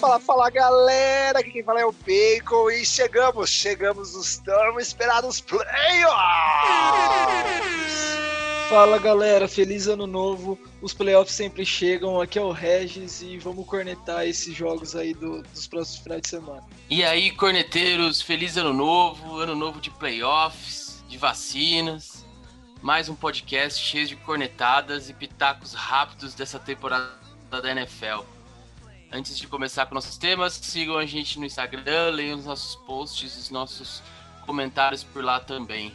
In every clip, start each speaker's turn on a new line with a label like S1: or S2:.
S1: fala, fala galera, aqui quem fala é o Bacon e chegamos, chegamos nos tão esperados playoffs!
S2: Fala galera, feliz ano novo, os playoffs sempre chegam, aqui é o Regis e vamos cornetar esses jogos aí do, dos próximos finais de semana.
S3: E aí, corneteiros, feliz ano novo, ano novo de playoffs, de vacinas, mais um podcast cheio de cornetadas e pitacos rápidos dessa temporada da NFL. Antes de começar com nossos temas, sigam a gente no Instagram, leiam os nossos posts, os nossos comentários por lá também.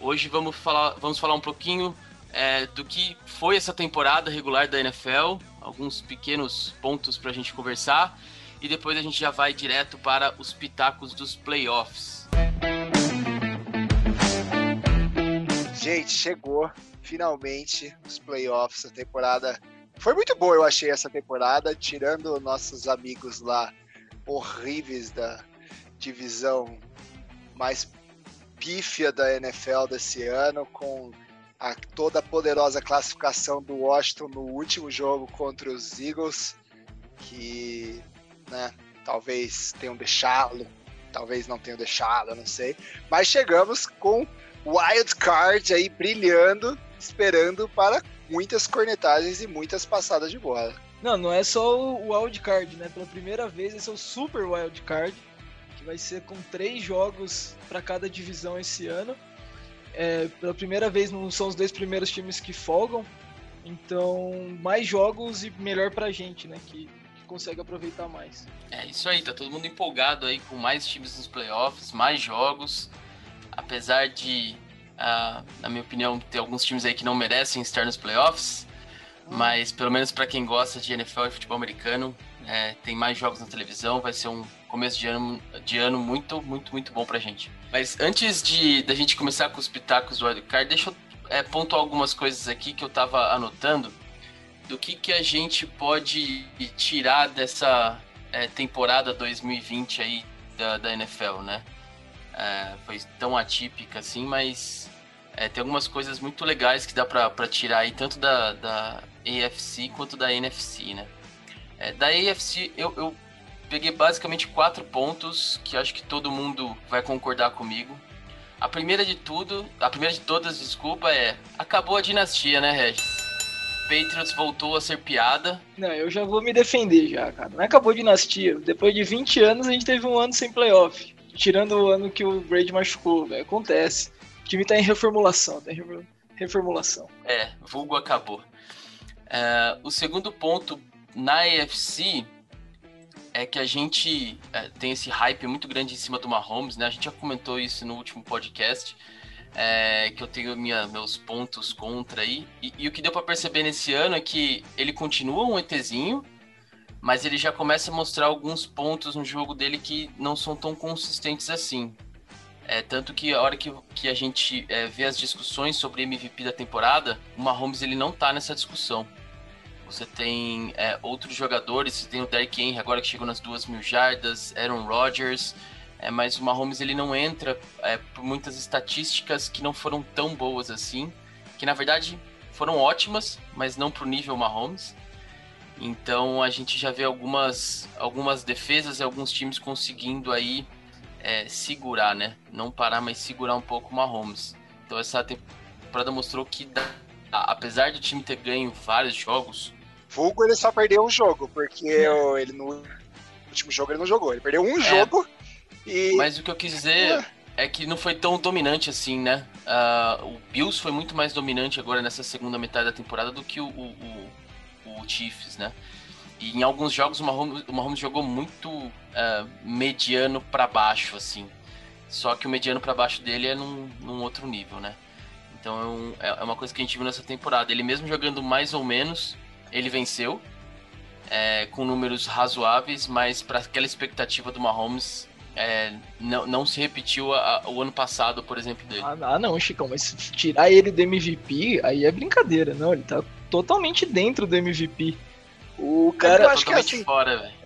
S3: Hoje vamos falar, vamos falar um pouquinho é, do que foi essa temporada regular da NFL, alguns pequenos pontos para a gente conversar e depois a gente já vai direto para os pitacos dos playoffs.
S1: Gente, chegou finalmente os playoffs, a temporada foi muito boa, eu achei essa temporada, tirando nossos amigos lá horríveis da divisão mais pífia da NFL desse ano, com a toda a poderosa classificação do Washington no último jogo contra os Eagles, que né, talvez tenham deixado, talvez não tenham deixado, não sei. Mas chegamos com Wild Card aí brilhando, esperando para muitas cornetagens e muitas passadas de bola.
S2: Não, não é só o wild card, né? Pela primeira vez esse é o super wild card, que vai ser com três jogos para cada divisão esse ano. É, pela primeira vez não são os dois primeiros times que folgam, então mais jogos e melhor pra gente, né? Que, que consegue aproveitar mais.
S3: É isso aí, tá todo mundo empolgado aí com mais times nos playoffs, mais jogos. Apesar de Na minha opinião, tem alguns times aí que não merecem estar nos playoffs, mas pelo menos para quem gosta de NFL e futebol americano, é, tem mais jogos na televisão, vai ser um começo de ano, de ano muito, muito, muito bom pra gente. Mas antes de da gente começar com os pitacos do Wildcard, deixa eu é, pontuar algumas coisas aqui que eu tava anotando do que, que a gente pode tirar dessa é, temporada 2020 aí da, da NFL, né? É, foi tão atípica assim, mas é, tem algumas coisas muito legais que dá para tirar aí, tanto da, da AFC quanto da NFC, né? É, da AFC, eu, eu peguei basicamente quatro pontos que acho que todo mundo vai concordar comigo. A primeira de tudo, a primeira de todas, desculpa, é acabou a dinastia, né, Regis? Patriots voltou a ser piada.
S2: Não, eu já vou me defender já, cara. Não acabou a dinastia. Depois de 20 anos, a gente teve um ano sem playoff. Tirando o ano que o Brady machucou, velho. Acontece. O time tá em reformulação, tá em reformulação.
S3: É, vulgo acabou. É, o segundo ponto na AFC é que a gente é, tem esse hype muito grande em cima do Mahomes, né? A gente já comentou isso no último podcast, é, que eu tenho minha, meus pontos contra aí. E, e o que deu para perceber nesse ano é que ele continua um ETzinho, mas ele já começa a mostrar alguns pontos no jogo dele que não são tão consistentes assim. É, tanto que a hora que, que a gente é, vê as discussões sobre MVP da temporada, o Mahomes ele não tá nessa discussão. Você tem é, outros jogadores, você tem o Derrick Henry agora que chegou nas duas mil jardas, Aaron Rodgers, é, mas o Mahomes ele não entra é, por muitas estatísticas que não foram tão boas assim, que na verdade foram ótimas, mas não pro nível Mahomes. Então a gente já vê algumas, algumas defesas e alguns times conseguindo aí é, segurar, né? Não parar, mas segurar um pouco o Mahomes. Então essa temporada mostrou que, apesar do time ter ganho vários jogos.
S1: Vulgo ele só perdeu um jogo, porque ele no último jogo ele não jogou. Ele perdeu um é, jogo e.
S3: Mas o que eu quis dizer é que não foi tão dominante assim, né? Uh, o Bills foi muito mais dominante agora nessa segunda metade da temporada do que o, o, o Chiefs, né? E em alguns jogos o Mahomes, o Mahomes jogou muito uh, mediano para baixo, assim. Só que o mediano para baixo dele é num, num, outro nível, né? Então é, é, uma coisa que a gente viu nessa temporada. Ele mesmo jogando mais ou menos, ele venceu. É, com números razoáveis, mas para aquela expectativa do Mahomes, é, não, não se repetiu a, a, o ano passado, por exemplo, dele.
S2: Ah, ah, não, Chicão, mas tirar ele do MVP, aí é brincadeira, não. Ele tá totalmente dentro do MVP. O cara.
S1: Eu acho que é assim, fora, velho.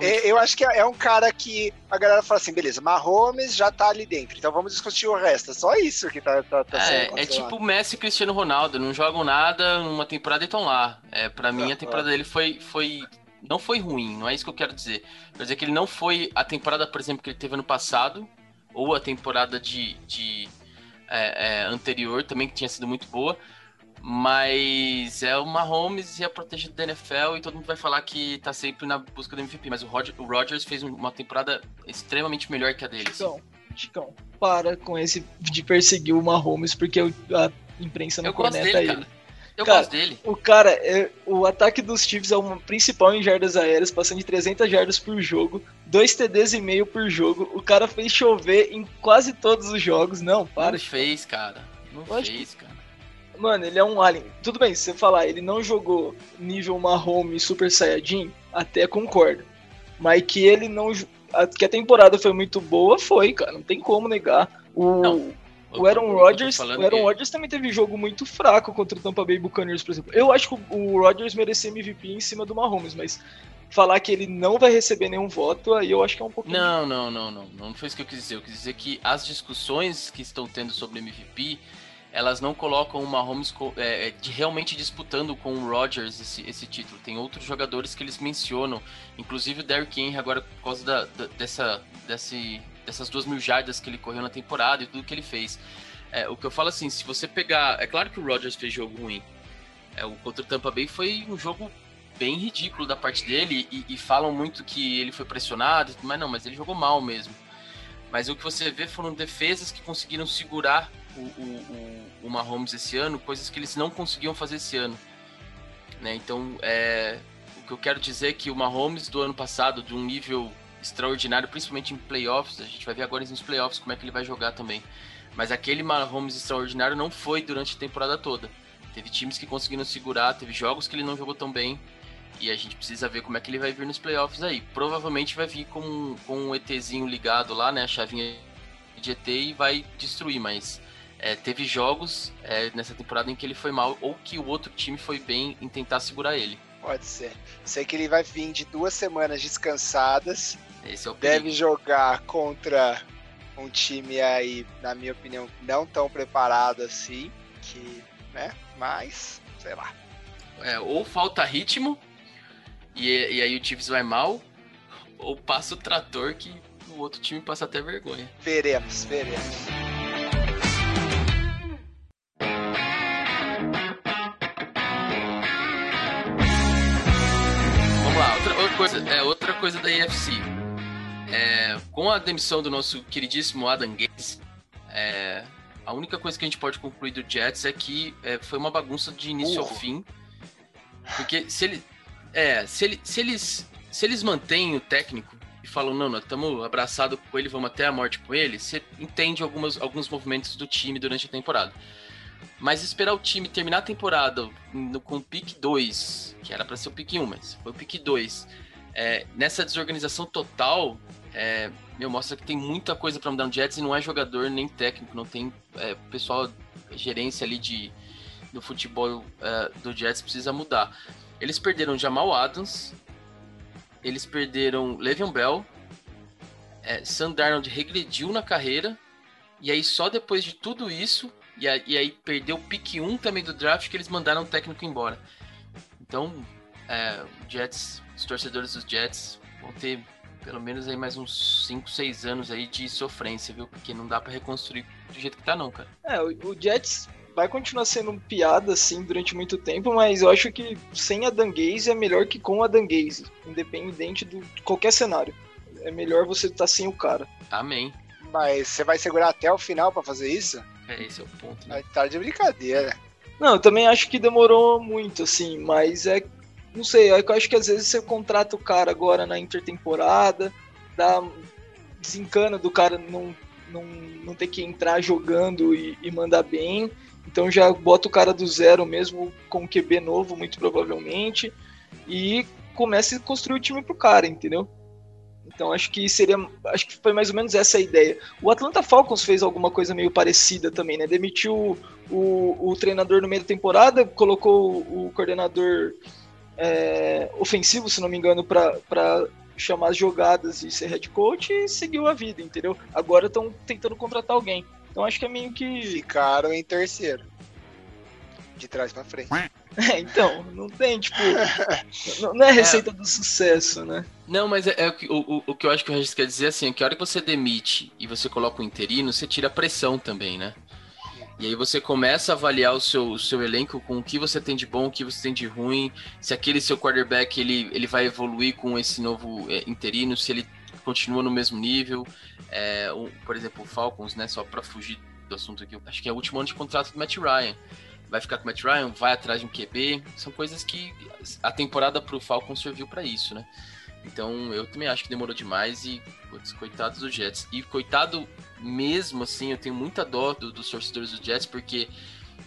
S1: É, eu acho que é, é um cara que a galera fala assim, beleza, Mahomes já tá ali dentro, então vamos discutir o resto. É só isso que tá, tá, tá
S3: é, sendo É tipo Messi e Cristiano Ronaldo, não jogam nada numa temporada e estão lá. É, pra mim, a temporada dele foi, foi não foi ruim, não é isso que eu quero dizer. Quer dizer que ele não foi a temporada, por exemplo, que ele teve ano passado, ou a temporada de, de é, é, anterior também, que tinha sido muito boa. Mas é o Mahomes e é protegido da NFL e todo mundo vai falar que tá sempre na busca do MVP. Mas o, Roger, o Rodgers fez uma temporada extremamente melhor que a dele.
S2: Chicão, Chicão, para com esse de perseguir o Mahomes, porque a imprensa não
S3: eu conecta dele, ele. Cara. Eu
S2: cara,
S3: gosto dele.
S2: O cara, é, o ataque dos Chiefs é o principal em jardas aéreas, passando de 300 jardas por jogo, 2 TDs e meio por jogo. O cara fez chover em quase todos os jogos. Não, para.
S3: Não fez, cara. Não Lógico. fez, cara.
S2: Mano, ele é um alien. Tudo bem, se você falar, ele não jogou nível Mahomes Super Saiyajin, até concordo. Mas que ele não. Que a temporada foi muito boa, foi, cara. Não tem como negar. O, não, o Aaron Rodgers, o Aaron que... Rodgers também teve jogo muito fraco contra o Tampa Bay Buccaneers, por exemplo. Eu acho que o Rodgers merecia MVP em cima do Mahomes, mas falar que ele não vai receber nenhum voto, aí eu acho que é um pouquinho.
S3: Não, não, não, não. Não foi isso que eu quis dizer. Eu quis dizer que as discussões que estão tendo sobre MVP elas não colocam o Mahomes é, é, de realmente disputando com o Rodgers esse, esse título. Tem outros jogadores que eles mencionam, inclusive o Derrick Henry agora por causa da, da, dessa, desse, dessas duas mil jardas que ele correu na temporada e tudo que ele fez. É, o que eu falo assim, se você pegar, é claro que o Rodgers fez jogo ruim. É, o contra o Tampa Bay foi um jogo bem ridículo da parte dele e, e falam muito que ele foi pressionado, mas não, mas ele jogou mal mesmo. Mas o que você vê foram defesas que conseguiram segurar o, o, o, Mahomes esse ano, coisas que eles não conseguiam fazer esse ano. Né? Então, é, o que eu quero dizer é que o Mahomes do ano passado, de um nível extraordinário, principalmente em playoffs, a gente vai ver agora nos playoffs como é que ele vai jogar também. Mas aquele Mahomes extraordinário não foi durante a temporada toda. Teve times que conseguiram segurar, teve jogos que ele não jogou tão bem. E a gente precisa ver como é que ele vai vir nos playoffs aí. Provavelmente vai vir com, com um ETzinho ligado lá, né? A chavinha de ET e vai destruir, mas é, teve jogos é, nessa temporada em que ele foi mal ou que o outro time foi bem em tentar segurar ele.
S1: Pode ser. Sei que ele vai vir de duas semanas descansadas.
S3: Esse é o
S1: Deve jogar contra um time aí, na minha opinião, não tão preparado assim. Que, né? Mas, sei lá.
S3: É, ou falta ritmo, e, e aí o Chiefs vai mal, ou passa o trator que o outro time passa até vergonha.
S1: Veremos, veremos.
S3: coisa, é, outra coisa da EFC. É, com a demissão do nosso queridíssimo Adam Gates, é, a única coisa que a gente pode concluir do Jets é que é, foi uma bagunça de início ao fim. Porque se, ele, é, se, ele, se, eles, se eles mantêm o técnico e falam, não, nós estamos abraçados com ele, vamos até a morte com ele, você entende algumas, alguns movimentos do time durante a temporada. Mas esperar o time terminar a temporada no, com o pick 2, que era para ser o pick 1, mas foi o pick 2, é, nessa desorganização total, é, meu, mostra que tem muita coisa para mudar no Jets e não é jogador nem técnico, não tem é, pessoal, gerência ali de, do futebol é, do Jets precisa mudar. Eles perderam Jamal Adams, eles perderam Le'Veon Bell, é, Sam Darnold regrediu na carreira, e aí só depois de tudo isso, e, a, e aí perdeu o pick 1 também do draft que eles mandaram o técnico embora. Então, é, Jets os torcedores dos Jets vão ter pelo menos aí mais uns 5, 6 anos aí de sofrência, viu? Porque não dá para reconstruir do jeito que tá não, cara.
S2: É, o, o Jets vai continuar sendo piada assim durante muito tempo, mas eu acho que sem a Dangaze é melhor que com a Dangaze, independente de qualquer cenário. É melhor você estar tá sem o cara.
S3: Amém.
S1: Mas você vai segurar até o final para fazer isso?
S3: É, esse é o ponto, né?
S1: Tá de brincadeira.
S2: Não, eu também acho que demorou muito, assim, mas é não sei, eu acho que às vezes você contrata o cara agora na intertemporada, dá, desencana do cara não, não, não ter que entrar jogando e, e mandar bem. Então já bota o cara do zero mesmo, com um QB novo, muito provavelmente, e começa a construir o time pro cara, entendeu? Então acho que seria. Acho que foi mais ou menos essa a ideia. O Atlanta Falcons fez alguma coisa meio parecida também, né? Demitiu o, o treinador no meio da temporada, colocou o, o coordenador é, ofensivo, se não me engano, para chamar as jogadas e ser head coach e seguiu a vida, entendeu? Agora estão tentando contratar alguém. Então acho que é meio que.
S1: Ficaram em terceiro. De trás para frente.
S2: É, então, não tem, tipo. não, é receita é. do sucesso, né?
S3: Não, mas é, é o, o, o, que eu acho que o Regis quer dizer assim, é que a hora que você demite e você coloca o interino, você tira a pressão também, né? E aí você começa a avaliar o seu, o seu elenco com o que você tem de bom, o que você tem de ruim, se aquele seu quarterback ele, ele vai evoluir com esse novo é, interino, se ele continua no mesmo nível. É, um, por exemplo, o Falcons, né? Só para fugir do assunto aqui, acho que é o último ano de contrato do Matt Ryan. Vai ficar com o Matt Ryan, vai atrás de um QB. São coisas que a temporada pro Falcons serviu para isso, né? Então eu também acho que demorou demais e, putz, coitados dos Jets. E coitado mesmo assim, eu tenho muita dó do, dos torcedores dos Jets, porque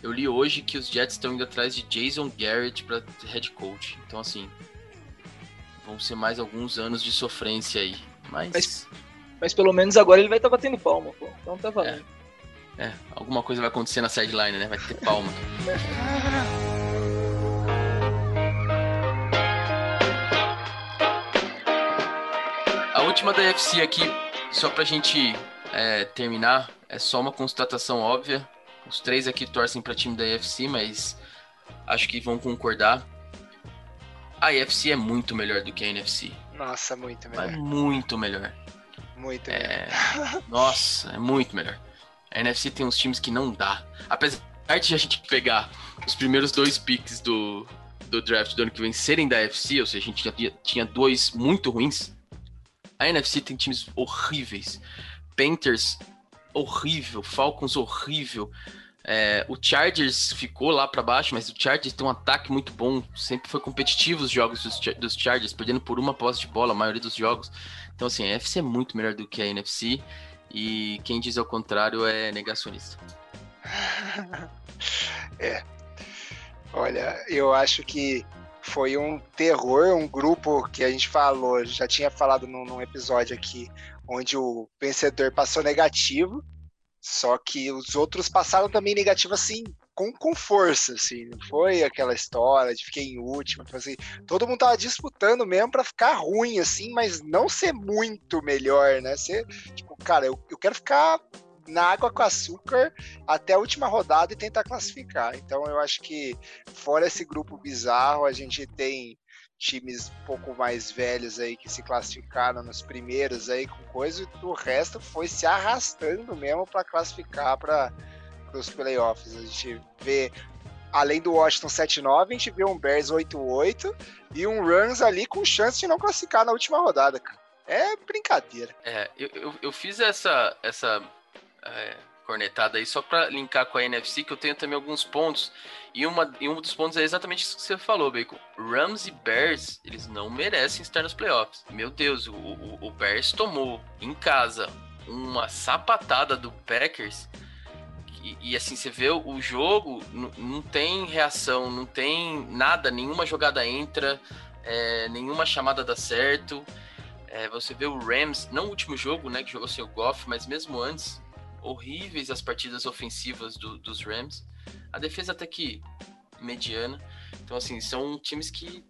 S3: eu li hoje que os Jets estão indo atrás de Jason Garrett para head coach. Então, assim, vão ser mais alguns anos de sofrência aí. Mas,
S2: mas, mas pelo menos agora ele vai estar tá batendo palma, pô. Então tá valendo.
S3: É, é, alguma coisa vai acontecer na sideline, né? Vai ter palma. A última da UFC aqui, só pra gente é, terminar, é só uma constatação óbvia. Os três aqui torcem para time da UFC, mas acho que vão concordar. A UFC é muito melhor do que a NFC.
S1: Nossa, muito melhor.
S3: É muito melhor.
S1: Muito
S3: é... melhor. Nossa, é muito melhor. A NFC tem uns times que não dá. Apesar de a gente pegar os primeiros dois picks do, do draft do ano que vem serem da NFC, ou seja, a gente já tinha, tinha dois muito ruins. A NFC tem times horríveis. Panthers, horrível. Falcons, horrível. É, o Chargers ficou lá para baixo, mas o Chargers tem um ataque muito bom. Sempre foi competitivo os jogos dos, dos, Chargers, perdendo por uma posse de bola a maioria dos jogos. Então, assim, a NFC é muito melhor do que a NFC. E quem diz ao contrário é negacionista.
S1: é. Olha, eu acho que foi um terror, um grupo que a gente falou, já tinha falado num, num episódio aqui, onde o vencedor passou negativo, só que os outros passaram também negativo assim, com, com força, assim, não foi aquela história de fiquei em último, tipo assim, todo mundo tava disputando mesmo para ficar ruim, assim, mas não ser muito melhor, né? Ser, tipo, cara, eu, eu quero ficar na água com açúcar até a última rodada e tentar classificar. Então eu acho que fora esse grupo bizarro, a gente tem times um pouco mais velhos aí que se classificaram nos primeiros aí com coisa e o resto foi se arrastando mesmo para classificar para os playoffs. A gente vê além do Washington 7-9, a gente vê um Bears 8-8 e um Rams ali com chance de não classificar na última rodada, cara. É brincadeira.
S3: É, eu, eu, eu fiz essa, essa é, cornetada aí só para linkar com a NFC, que eu tenho também alguns pontos. E, uma, e um dos pontos é exatamente isso que você falou, Bacon. Rams e Bears, eles não merecem estar nos playoffs. Meu Deus, o, o, o Bears tomou em casa uma sapatada do Packers. E, assim, você vê o jogo, não tem reação, não tem nada, nenhuma jogada entra, é, nenhuma chamada dá certo. É, você vê o Rams, não o último jogo, né, que jogou sem o Goff, mas mesmo antes, horríveis as partidas ofensivas do, dos Rams. A defesa até que mediana. Então, assim, são times que,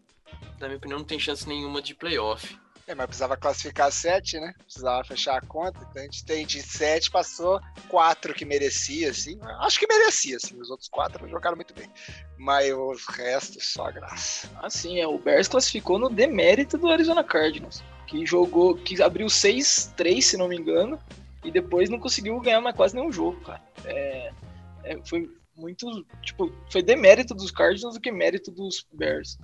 S3: na minha opinião, não tem chance nenhuma de playoff.
S1: É, mas precisava classificar sete, né? Precisava fechar a conta. Então a gente tem de sete, passou quatro que merecia, assim. Acho que merecia, assim. Os outros quatro jogaram muito bem. Mas os restos, só graça.
S2: Assim, é. O Bears classificou no demérito do Arizona Cardinals. Que jogou, que abriu 6-3, se não me engano e depois não conseguiu ganhar mais quase nenhum jogo, cara. É, é, foi muito, tipo, foi demérito dos Cardinals do que mérito dos Bears.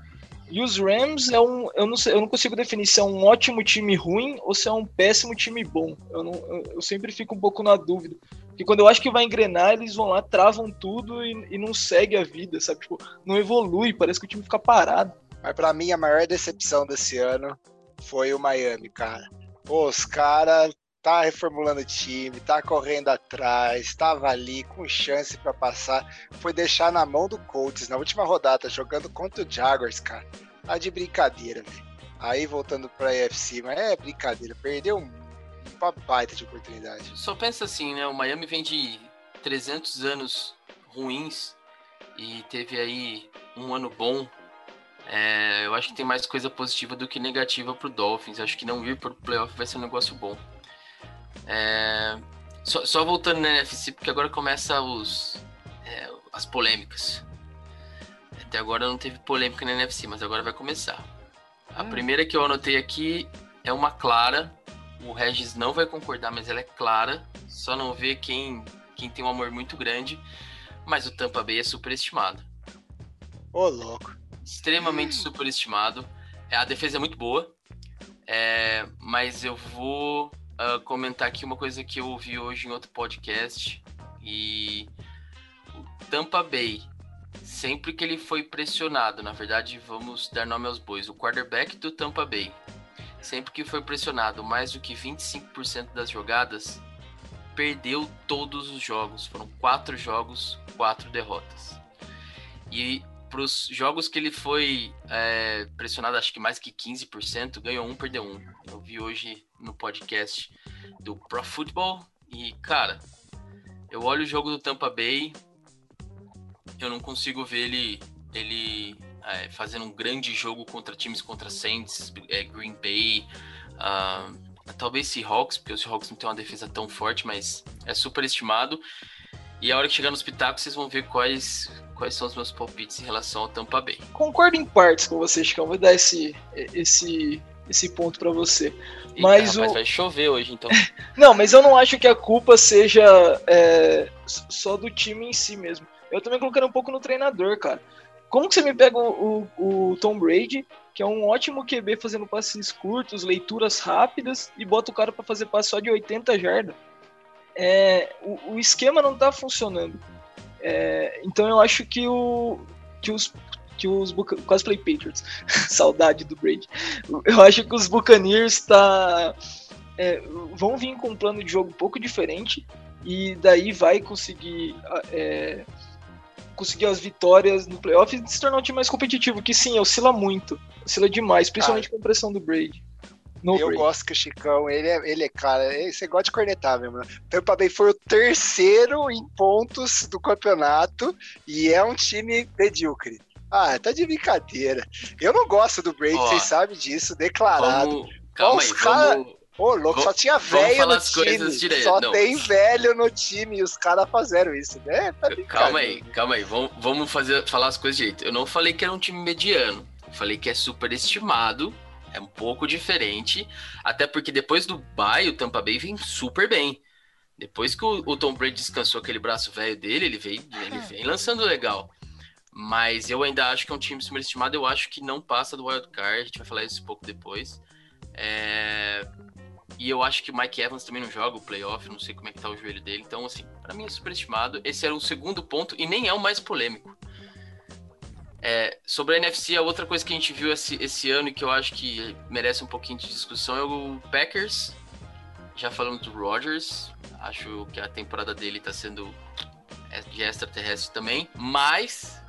S2: E os Rams é um, eu não sei, eu não consigo definir se é um ótimo time ruim ou se é um péssimo time bom. Eu, não, eu, sempre fico um pouco na dúvida. Porque quando eu acho que vai engrenar, eles vão lá, travam tudo e, e não segue a vida, sabe? Tipo, não evolui, parece que o time fica parado.
S1: Mas para mim a maior decepção desse ano foi o Miami, cara. Pô, os caras tá reformulando o time, tá correndo atrás, estava ali com chance para passar, foi deixar na mão do Colts na última rodada, jogando contra o Jaguars, cara. Tá de brincadeira, velho. Aí voltando pra AFC, mas é brincadeira, perdeu uma baita de oportunidade.
S3: Só pensa assim, né? O Miami vem de 300 anos ruins e teve aí um ano bom. É, eu acho que tem mais coisa positiva do que negativa pro Dolphins. Acho que não ir pro playoff vai ser um negócio bom. É, só, só, voltando na NFC, porque agora começa os, é, as polêmicas. Até agora não teve polêmica na NFC, mas agora vai começar. A hum. primeira que eu anotei aqui é uma clara. O Regis não vai concordar, mas ela é clara. Só não vê quem, quem tem um amor muito grande. Mas o Tampa Bay é superestimado.
S1: Ô, louco.
S3: Extremamente hum. superestimado. É, a defesa é muito boa. É, mas eu vou uh, comentar aqui uma coisa que eu ouvi hoje em outro podcast. E o Tampa Bay, sempre que ele foi pressionado, na verdade, vamos dar nome aos bois, o quarterback do Tampa Bay, sempre que foi pressionado mais do que 25% das jogadas, perdeu todos os jogos. Foram quatro jogos, quatro derrotas. E para os jogos que ele foi é, pressionado, acho que mais que 15%, ganhou um, perdeu um. Eu vi hoje no podcast do Pro Football e, cara, eu olho o jogo do Tampa Bay, eu não consigo ver ele, ele é, fazendo um grande jogo contra times contra Saints, é, Green Bay, uh, talvez Seahawks, porque os Seahawks não tem uma defesa tão forte, mas é super estimado. E a hora que chegar nos pitacos, vocês vão ver quais, quais são os meus palpites em relação ao Tampa Bay.
S2: Concordo em partes com você, Chicão. Vou dar esse, esse, esse ponto para você. Eita, mas
S3: rapaz,
S2: o...
S3: vai chover hoje, então.
S2: não, mas eu não acho que a culpa seja é, só do time em si mesmo. Eu também colocaria um pouco no treinador, cara. Como que você me pega o, o, o Tom Brady, que é um ótimo QB fazendo passes curtos, leituras rápidas, e bota o cara para fazer passe só de 80 jardas? É, o, o, esquema não tá funcionando. É, então eu acho que, o, que os que os cosplay Patriots, saudade do Brady. Eu acho que os Buccaneers tá, é, vão vir com um plano de jogo um pouco diferente e daí vai conseguir é, conseguir as vitórias no playoff e se tornar um time mais competitivo, que sim, oscila muito, oscila demais, principalmente ah, com a pressão do Brady.
S1: No eu Brady. gosto que o Chicão, ele é, ele é cara, você gosta de cornetar mesmo. Né? Tampa Bay foi o terceiro em pontos do campeonato e é um time medíocre. Ah, tá de brincadeira. Eu não gosto do Brady, vocês sabem disso, declarado.
S3: Vamos, calma aí, cara... vamos
S1: Ô, louco, só tinha velho no time. Só não. tem velho no time e os caras fizeram isso, né? Tá
S3: calma aí, calma aí. Vamos, vamos fazer, falar as coisas direito. Eu não falei que era um time mediano. falei que é superestimado. É um pouco diferente. Até porque depois do bye, o Tampa Bay vem super bem. Depois que o, o Tom Brady descansou aquele braço velho dele, ele vem, ele vem lançando legal. Mas eu ainda acho que é um time superestimado. Eu acho que não passa do wild card. A gente vai falar isso um pouco depois. É... E eu acho que o Mike Evans também não joga o playoff, não sei como é que tá o joelho dele. Então, assim, para mim é superestimado. Esse era o segundo ponto e nem é o mais polêmico. É, sobre a NFC, a outra coisa que a gente viu esse, esse ano e que eu acho que merece um pouquinho de discussão é o Packers. Já falando do Rodgers, acho que a temporada dele tá sendo é, de extraterrestre também, mas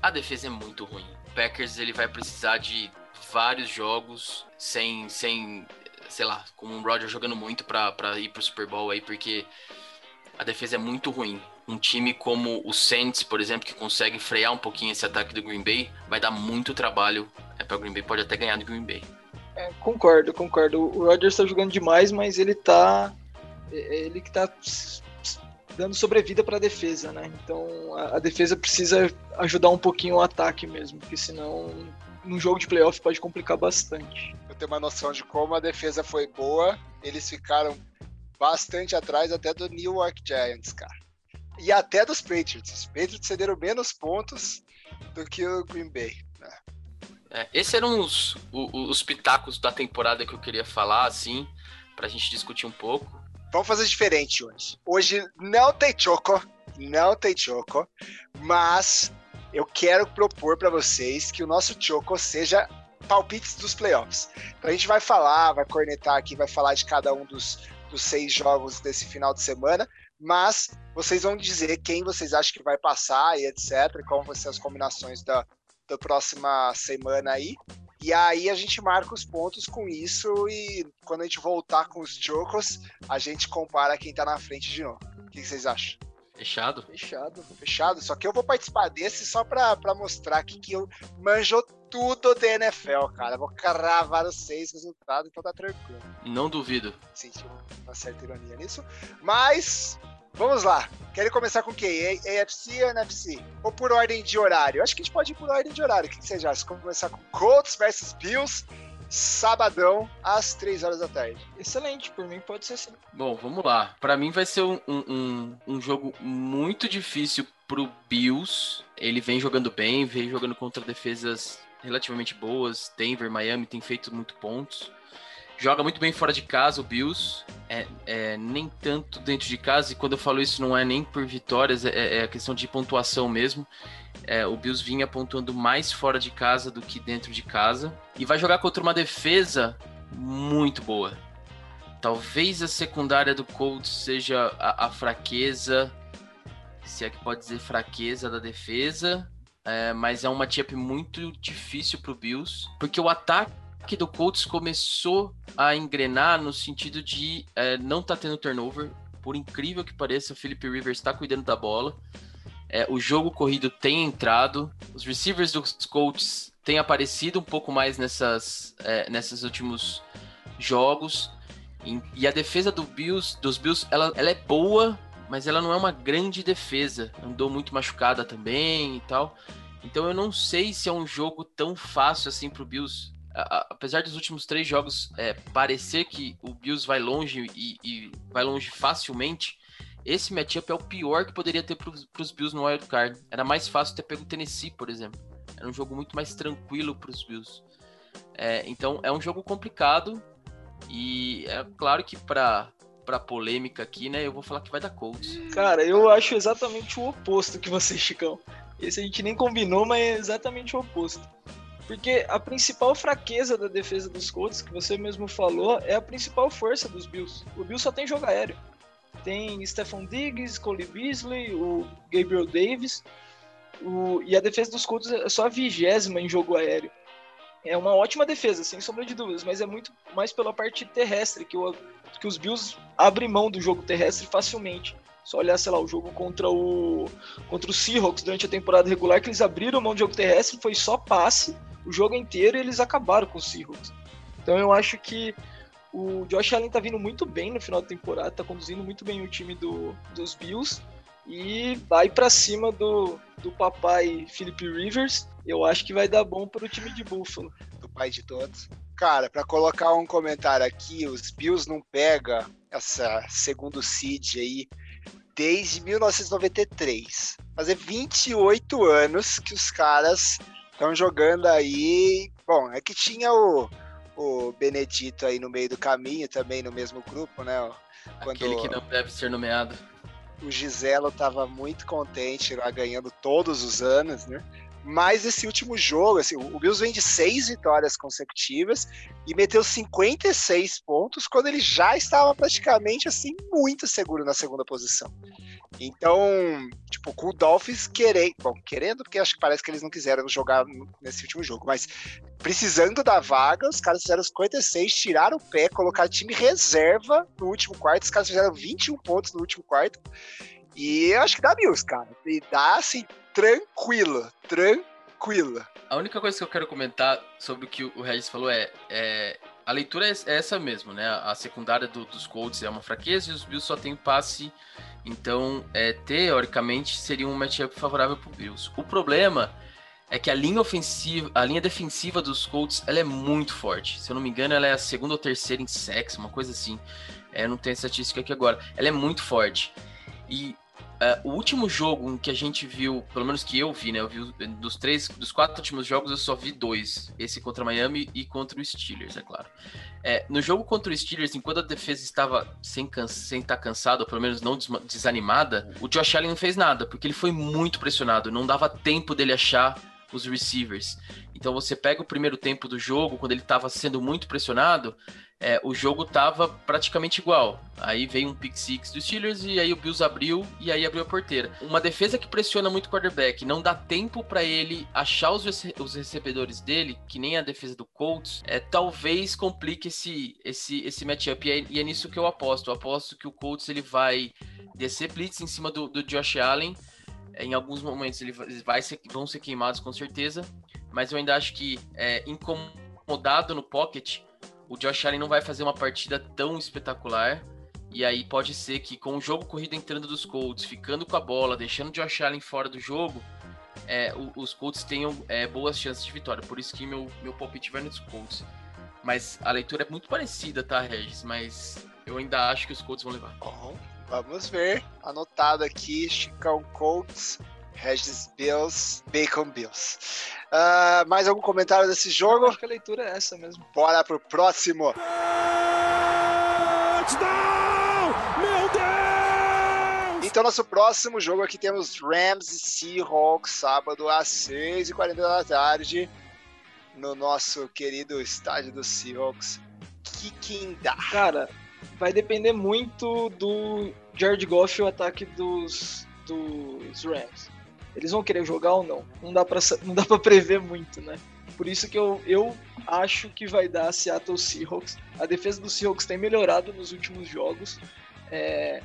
S3: a defesa é muito ruim. O Packers ele vai precisar de vários jogos sem, sem sei lá, com o Roger jogando muito para ir pro Super Bowl aí, porque a defesa é muito ruim. Um time como o Saints, por exemplo, que consegue frear um pouquinho esse ataque do Green Bay, vai dar muito trabalho é para o Green Bay, pode até ganhar do Green Bay.
S2: É, concordo, concordo. O Rodgers está jogando demais, mas ele tá ele que tá dando sobrevida para a defesa, né? Então a, a, defesa precisa ajudar um pouquinho o ataque mesmo, porque senão num jogo de playoff pode complicar bastante
S1: ter uma noção de como a defesa foi boa, eles ficaram bastante atrás até do New York Giants, cara. E até dos Patriots. Os Patriots cederam menos pontos do que o Green Bay. Né?
S3: É, esses eram os, os, os, pitacos da temporada que eu queria falar, assim, pra gente discutir um pouco.
S1: Vamos fazer diferente hoje. Hoje não tem choco, não tem choco, mas eu quero propor para vocês que o nosso choco seja palpites dos playoffs. Então a gente vai falar, vai cornetar aqui, vai falar de cada um dos, dos seis jogos desse final de semana, mas vocês vão dizer quem vocês acham que vai passar e etc, como vão ser as combinações da, da próxima semana aí. E aí a gente marca os pontos com isso e quando a gente voltar com os jogos, a gente compara quem tá na frente de novo. O que vocês acham?
S3: Fechado?
S2: Fechado.
S1: Fechado. Só que eu vou participar desse só pra, pra mostrar que, que eu manjo tudo de NFL, cara. Vou cravar os seis resultados, então tá tranquilo.
S3: Não duvido.
S1: Senti uma certa ironia nisso. Mas Vamos lá. Querem começar com quem? AFC ou NFC? Ou por ordem de horário? Acho que a gente pode ir por ordem de horário. O que você acha? Começar com Colts versus Bills, sabadão, às 3 horas da tarde.
S2: Excelente, por mim pode ser assim.
S3: Bom, vamos lá. Para mim vai ser um, um, um jogo muito difícil pro Bills. Ele vem jogando bem, vem jogando contra defesas relativamente boas. Denver, Miami tem feito muito pontos. Joga muito bem fora de casa o Bills, é, é, nem tanto dentro de casa, e quando eu falo isso não é nem por vitórias, é, é a questão de pontuação mesmo. É, o Bills vinha pontuando mais fora de casa do que dentro de casa, e vai jogar contra uma defesa muito boa. Talvez a secundária do Colts seja a, a fraqueza, se é que pode dizer fraqueza da defesa, é, mas é uma matchup muito difícil para o Bills, porque o ataque ataque do Colts começou a engrenar no sentido de é, não tá tendo turnover. Por incrível que pareça, o Philip Rivers está cuidando da bola. É, o jogo corrido tem entrado. Os receivers dos Colts têm aparecido um pouco mais nessas, é, nesses últimos jogos. E, e, a defesa do Bills, dos Bills, ela, ela é boa, mas ela não é uma grande defesa. Andou muito machucada também e tal. Então eu não sei se é um jogo tão fácil assim pro Bills apesar dos últimos três jogos é, parecer que o Bills vai longe e, e, vai longe facilmente, esse matchup é o pior que poderia ter para os Bills no Wild Card. Era mais fácil ter pego o Tennessee, por exemplo. Era um jogo muito mais tranquilo para os Bills. É, então é um jogo complicado e é claro que para para polêmica aqui, né? Eu vou falar que vai dar Colts.
S2: Cara, eu acho exatamente o oposto que você, Chicão. Esse a gente nem combinou, mas é exatamente o oposto. Porque a principal fraqueza da defesa dos Colts, que você mesmo falou, é a principal força dos Bills. O Bills só tem jogo aéreo. Tem Stephon Diggs, Cole Beasley, o Gabriel Davis. O... E a defesa dos Colts é só a vigésima em jogo aéreo. É uma ótima defesa, sem sombra de dúvidas, mas é muito mais pela parte terrestre que, o... que os Bills abrem mão do jogo terrestre facilmente. Só olhar, sei lá, o jogo contra o contra o Seahawks durante a temporada regular, que eles abriram mão do jogo terrestre, foi só passe o jogo inteiro e eles acabaram com os Seahawks. Então eu acho que o Josh Allen tá vindo muito bem no final da temporada, tá conduzindo muito bem o time do, dos Bills e vai para cima do, do papai Philip Rivers. Eu acho que vai dar bom para o time de Buffalo.
S1: Do pai de todos. Cara, para colocar um comentário aqui, os Bills não pega essa segundo seed aí desde 1993. Fazer 28 anos que os caras Estão jogando aí. Bom, é que tinha o, o Benedito aí no meio do caminho, também no mesmo grupo, né?
S3: Quando Aquele que não deve ser nomeado.
S1: O Giselo estava muito contente lá ganhando todos os anos, né? Mas esse último jogo, assim, o Bills vem de seis vitórias consecutivas e meteu 56 pontos quando ele já estava praticamente assim muito seguro na segunda posição. Então, tipo, com o Dolphins querendo, bom, querendo porque acho que parece que eles não quiseram jogar nesse último jogo, mas precisando da vaga, os caras fizeram 56, tiraram o pé, colocaram time reserva no último quarto, os caras fizeram 21 pontos no último quarto. E eu acho que dá Bills, cara. E dá assim tranquila, tranquila.
S3: A única coisa que eu quero comentar sobre o que o Regis falou é, é a leitura é, é essa mesmo, né? A secundária do, dos Colts é uma fraqueza e os Bills só tem passe, então é, teoricamente seria um matchup favorável para Bills. O problema é que a linha ofensiva, a linha defensiva dos Colts, ela é muito forte. Se eu não me engano, ela é a segunda ou terceira em sexo, uma coisa assim. É, não tem estatística aqui agora. Ela é muito forte. E Uh, o último jogo em que a gente viu, pelo menos que eu vi, né? Eu vi dos três, dos quatro últimos jogos, eu só vi dois. Esse contra Miami e contra o Steelers, é claro. É, no jogo contra o Steelers, enquanto a defesa estava sem estar tá cansada, ou pelo menos não desanimada, o Josh Allen não fez nada, porque ele foi muito pressionado. Não dava tempo dele achar os receivers. Então você pega o primeiro tempo do jogo, quando ele estava sendo muito pressionado, é, o jogo tava praticamente igual. Aí veio um pick six dos Steelers e aí o Bills abriu e aí abriu a porteira. Uma defesa que pressiona muito o quarterback, não dá tempo para ele achar os, os recebedores dele, que nem a defesa do Colts, é, talvez complique esse, esse, esse matchup. E é, e é nisso que eu aposto. Eu aposto que o Colts ele vai descer blitz em cima do, do Josh Allen. Em alguns momentos ele vai ser, vão ser queimados com certeza, mas eu ainda acho que é, incomodado no pocket o Josh Allen não vai fazer uma partida tão espetacular. E aí pode ser que com o jogo corrido entrando dos Colts, ficando com a bola, deixando de Josh Allen fora do jogo, é, os Colts tenham é, boas chances de vitória. Por isso que meu, meu palpite vai nos Colts. Mas a leitura é muito parecida, tá, Regis? Mas eu ainda acho que os Colts vão levar.
S1: Bom, vamos ver. Anotado aqui, Chicão Colts, Regis Bills, Bacon Bills. Uh, mais algum comentário desse jogo?
S2: Acho que a leitura é essa mesmo.
S1: Bora pro próximo. Meu Deus! Então, nosso próximo jogo aqui temos Rams e Seahawks, sábado às 6h40 da tarde no nosso querido estádio dos Seahawks. Que dá?
S2: Cara, vai depender muito do Jared Goff e o ataque dos, dos Rams. Eles vão querer jogar ou não? Não dá pra, não dá pra prever muito, né? Por isso que eu, eu acho que vai dar Seattle Seahawks. A defesa dos Seahawks tem melhorado nos últimos jogos. É,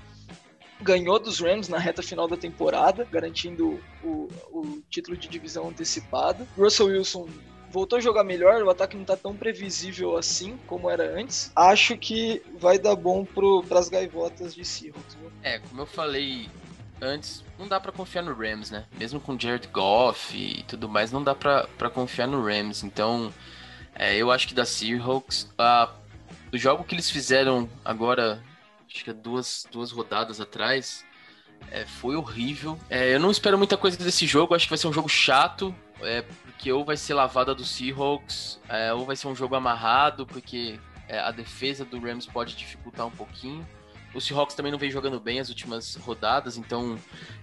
S2: ganhou dos Rams na reta final da temporada, garantindo o, o título de divisão antecipado. Russell Wilson voltou a jogar melhor, o ataque não tá tão previsível assim como era antes. Acho que vai dar bom para as gaivotas de Seahawks.
S3: É, como eu falei antes, não dá para confiar no Rams, né? Mesmo com Jared Goff e tudo mais, não dá para confiar no Rams. Então, é, eu acho que da Seahawks, a, o jogo que eles fizeram agora, acho que é duas, duas rodadas atrás, é, foi horrível. É, eu não espero muita coisa desse jogo, acho que vai ser um jogo chato. É, porque ou vai ser lavada do Seahawks, é, ou vai ser um jogo amarrado, porque é, a defesa do Rams pode dificultar um pouquinho. O Seahawks também não vem jogando bem as últimas rodadas, então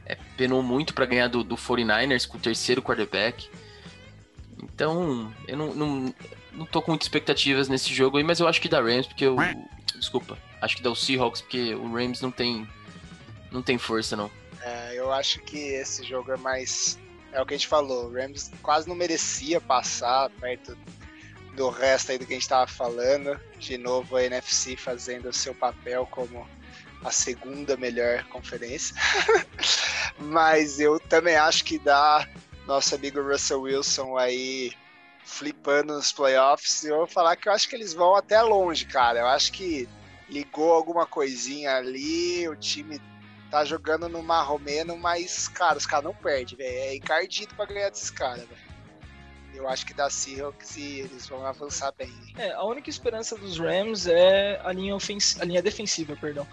S3: é, penou muito para ganhar do, do 49ers com o terceiro quarterback. Então, eu não, não, não tô com muitas expectativas nesse jogo aí, mas eu acho que dá Rams, porque eu. Desculpa, acho que dá o Seahawks, porque o Rams não tem. Não tem força, não.
S1: É, eu acho que esse jogo é mais é o que a gente falou, o Rams quase não merecia passar perto do resto aí do que a gente estava falando. De novo, a NFC fazendo o seu papel como a segunda melhor conferência. Mas eu também acho que dá nosso amigo Russell Wilson aí flipando nos playoffs. Eu vou falar que eu acho que eles vão até longe, cara. Eu acho que ligou alguma coisinha ali, o time tá jogando no Marromeno, mas, cara, os caras não perdem, velho. É encardido pra ganhar desses caras, velho. Eu acho que da Seahawks eles vão avançar bem.
S2: É, a única esperança dos Rams é a linha, ofens... a linha defensiva, perdão.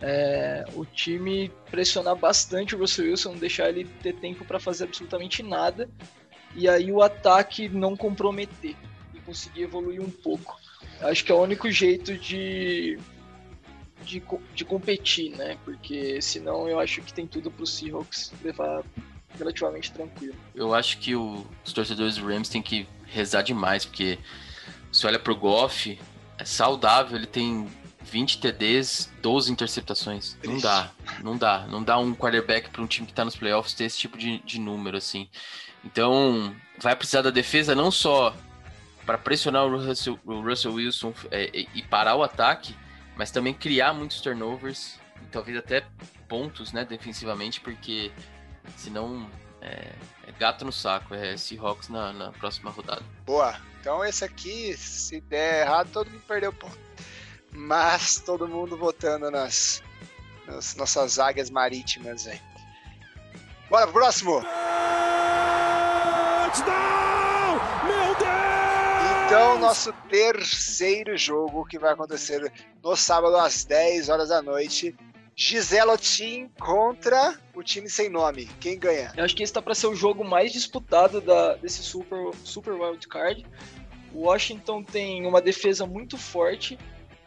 S2: É, o time pressionar bastante o Russell Wilson, não deixar ele ter tempo para fazer absolutamente nada, e aí o ataque não comprometer e conseguir evoluir um pouco. Acho que é o único jeito de de, de competir, né? Porque senão eu acho que tem tudo pro Seahawks levar relativamente tranquilo.
S3: Eu acho que o, os torcedores do Rams têm que rezar demais, porque se olha pro Goff, é saudável, ele tem 20 TDs, 12 interceptações. Não dá, não dá. Não dá um quarterback para um time que tá nos playoffs ter esse tipo de, de número, assim. Então, vai precisar da defesa não só para pressionar o Russell, o Russell Wilson é, e parar o ataque, mas também criar muitos turnovers e talvez até pontos, né, defensivamente, porque senão é, é gato no saco, é Seahawks na, na próxima rodada.
S1: Boa. Então esse aqui, se der errado, todo mundo perdeu ponto. Mas todo mundo votando nas, nas nossas águias marítimas aí. Bora pro próximo! Touchdown! Meu Deus! Então, nosso terceiro jogo que vai acontecer no sábado às 10 horas da noite. Gisela Team contra o time sem nome. Quem ganha?
S2: Eu acho que esse tá para ser o jogo mais disputado da, desse Super, Super Wild Card. O Washington tem uma defesa muito forte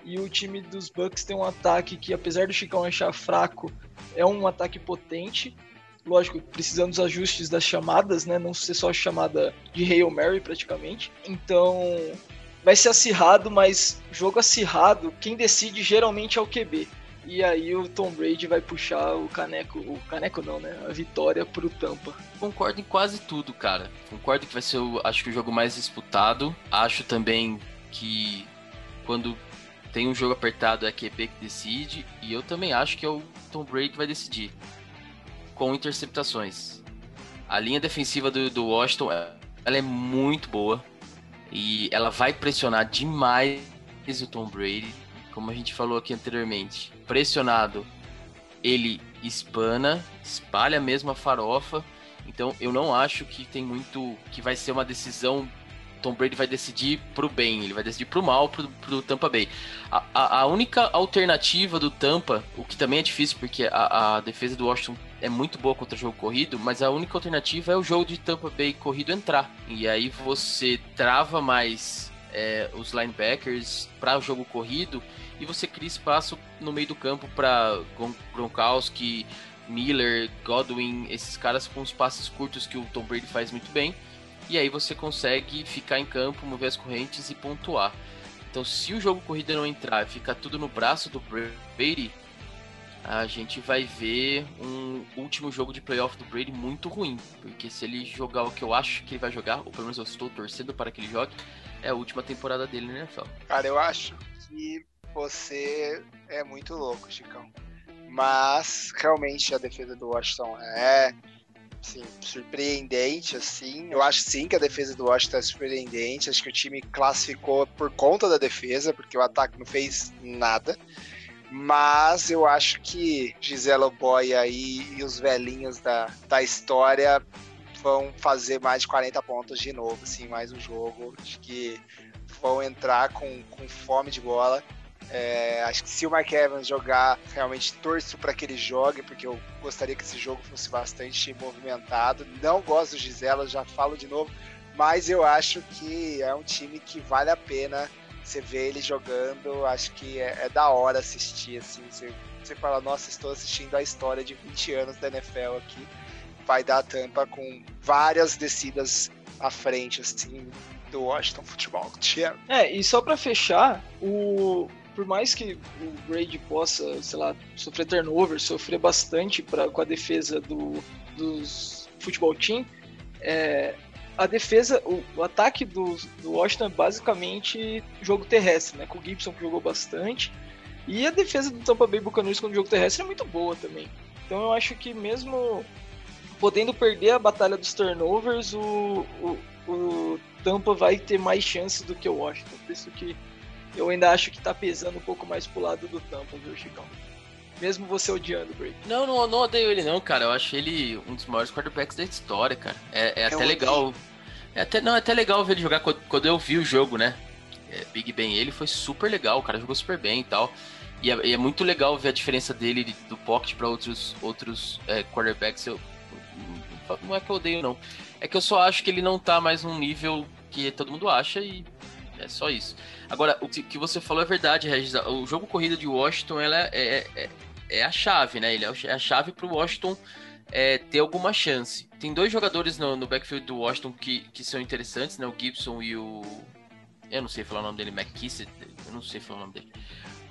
S2: e o time dos Bucks tem um ataque que, apesar do Chicão achar fraco, é um ataque potente lógico, precisando dos ajustes das chamadas, né? Não ser só chamada de Hail Mary praticamente. Então, vai ser acirrado, mas jogo acirrado, quem decide geralmente é o QB. E aí o Tom Brady vai puxar o caneco, o caneco não, né? A vitória pro Tampa.
S3: Concordo em quase tudo, cara. Concordo que vai ser, o, acho que o jogo mais disputado. Acho também que quando tem um jogo apertado é a QB que decide. E eu também acho que é o Tom Brady que vai decidir com interceptações. A linha defensiva do, do Washington ela é muito boa e ela vai pressionar demais o Tom Brady. como a gente falou aqui anteriormente, pressionado, ele espana, espalha mesmo a farofa. Então eu não acho que tem muito. que vai ser uma decisão. Tom Brady vai decidir pro bem, ele vai decidir pro mal pro, pro Tampa Bay. A, a, a, única alternativa do Tampa, o que também é difícil porque a, a defesa do Washington é muito boa contra o jogo corrido, mas a única alternativa é o jogo de Tampa Bay corrido entrar. E aí você trava mais é, os linebackers para o jogo corrido e você cria espaço no meio do campo para Gronkowski, Miller, Godwin, esses caras com os passes curtos que o Tom Brady faz muito bem. E aí você consegue ficar em campo, mover as correntes e pontuar. Então, se o jogo corrido não entrar e ficar tudo no braço do Brady, a gente vai ver um último jogo de playoff do Brady muito ruim. Porque se ele jogar o que eu acho que ele vai jogar, ou pelo menos eu estou torcendo para que ele jogue, é a última temporada dele na NFL.
S1: Cara, eu acho que você é muito louco, Chicão. Mas realmente a defesa do Washington é assim, surpreendente, assim. Eu acho sim que a defesa do Washington é surpreendente. Acho que o time classificou por conta da defesa, porque o ataque não fez nada. Mas eu acho que Gisela Boy aí e os velhinhos da, da história vão fazer mais de 40 pontos de novo, assim, mais um jogo. Acho que vão entrar com, com fome de bola. É, acho que se o Mark Evans jogar, realmente torço para que ele jogue, porque eu gostaria que esse jogo fosse bastante movimentado. Não gosto do Gisela, já falo de novo, mas eu acho que é um time que vale a pena você vê ele jogando, acho que é, é da hora assistir, assim, você, você fala, nossa, estou assistindo a história de 20 anos da NFL aqui, vai dar tampa com várias descidas à frente, assim, do Washington Futebol.
S2: É, e só para fechar, o por mais que o Brady possa, sei lá, sofrer turnover, sofrer bastante pra, com a defesa do, dos futebol team, é, a defesa, o, o ataque do, do, Washington é basicamente jogo terrestre, né? Com o Gibson que jogou bastante. E a defesa do Tampa Bay Buccaneers com o jogo terrestre é muito boa também. Então eu acho que mesmo podendo perder a batalha dos turnovers, o, o, o Tampa vai ter mais chances do que o Washington. Por isso que eu ainda acho que tá pesando um pouco mais pro lado do Tampa, viu, Chicão? Mesmo você odiando o Brady.
S3: Não, não, não odeio ele não, cara. Eu acho ele um dos maiores quarterbacks da história, cara. É, é até legal. É até, não, é até legal ver ele jogar quando, eu vi o jogo, né? É, Big Ben, ele foi super legal, o cara jogou super bem e tal. E é, e é muito legal ver a diferença dele do pocket para outros, outros é, quarterbacks. Eu, não é que eu odeio, não. É que eu só acho que ele não tá mais num nível que todo mundo acha e é só isso. Agora, o que você falou é verdade, Regis. O jogo corrida de Washington ela é, é, é é a chave, né? Ele é a chave para o Washington é, ter alguma chance. Tem dois jogadores no, no backfield do Washington que, que são interessantes, né? O Gibson e o. Eu não sei falar o nome dele, McKissick, eu não sei falar o nome dele.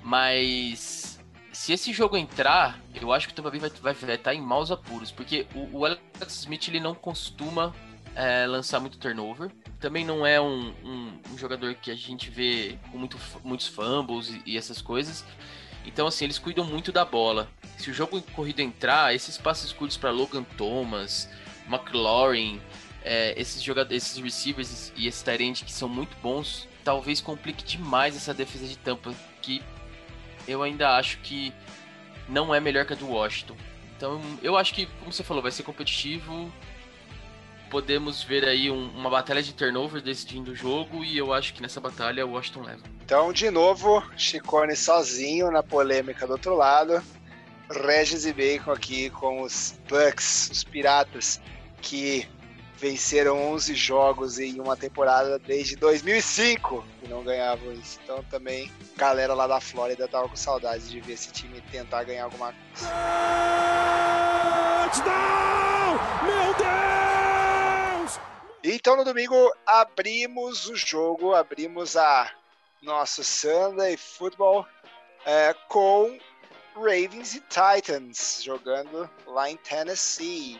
S3: Mas se esse jogo entrar, eu acho que o Tampa Bay vai, vai, vai estar em maus apuros, porque o, o Alex Smith ele não costuma é, lançar muito turnover. Também não é um, um, um, jogador que a gente vê com muito, muitos fumbles e, e essas coisas. Então, assim, eles cuidam muito da bola. Se o jogo corrido entrar, esses passes curtos para Logan Thomas, McLaurin, é, esses jogadores, esses receivers e esse Tyrant que são muito bons, talvez complique demais essa defesa de tampa, que eu ainda acho que não é melhor que a do Washington. Então, eu acho que, como você falou, vai ser competitivo podemos ver aí um, uma batalha de turnover decidindo o jogo e eu acho que nessa batalha o Washington leva.
S1: Então, de novo, Chicone sozinho na polêmica do outro lado. Regis e Bacon aqui com os Bucks, os Piratas, que venceram 11 jogos em uma temporada desde 2005 e não ganhavam isso. Então também, galera lá da Flórida tava com saudades de ver esse time tentar ganhar alguma coisa. Touchdown! Meu Deus! Então no domingo abrimos o jogo, abrimos a nosso Sunday Football é, com Ravens e Titans jogando lá em Tennessee.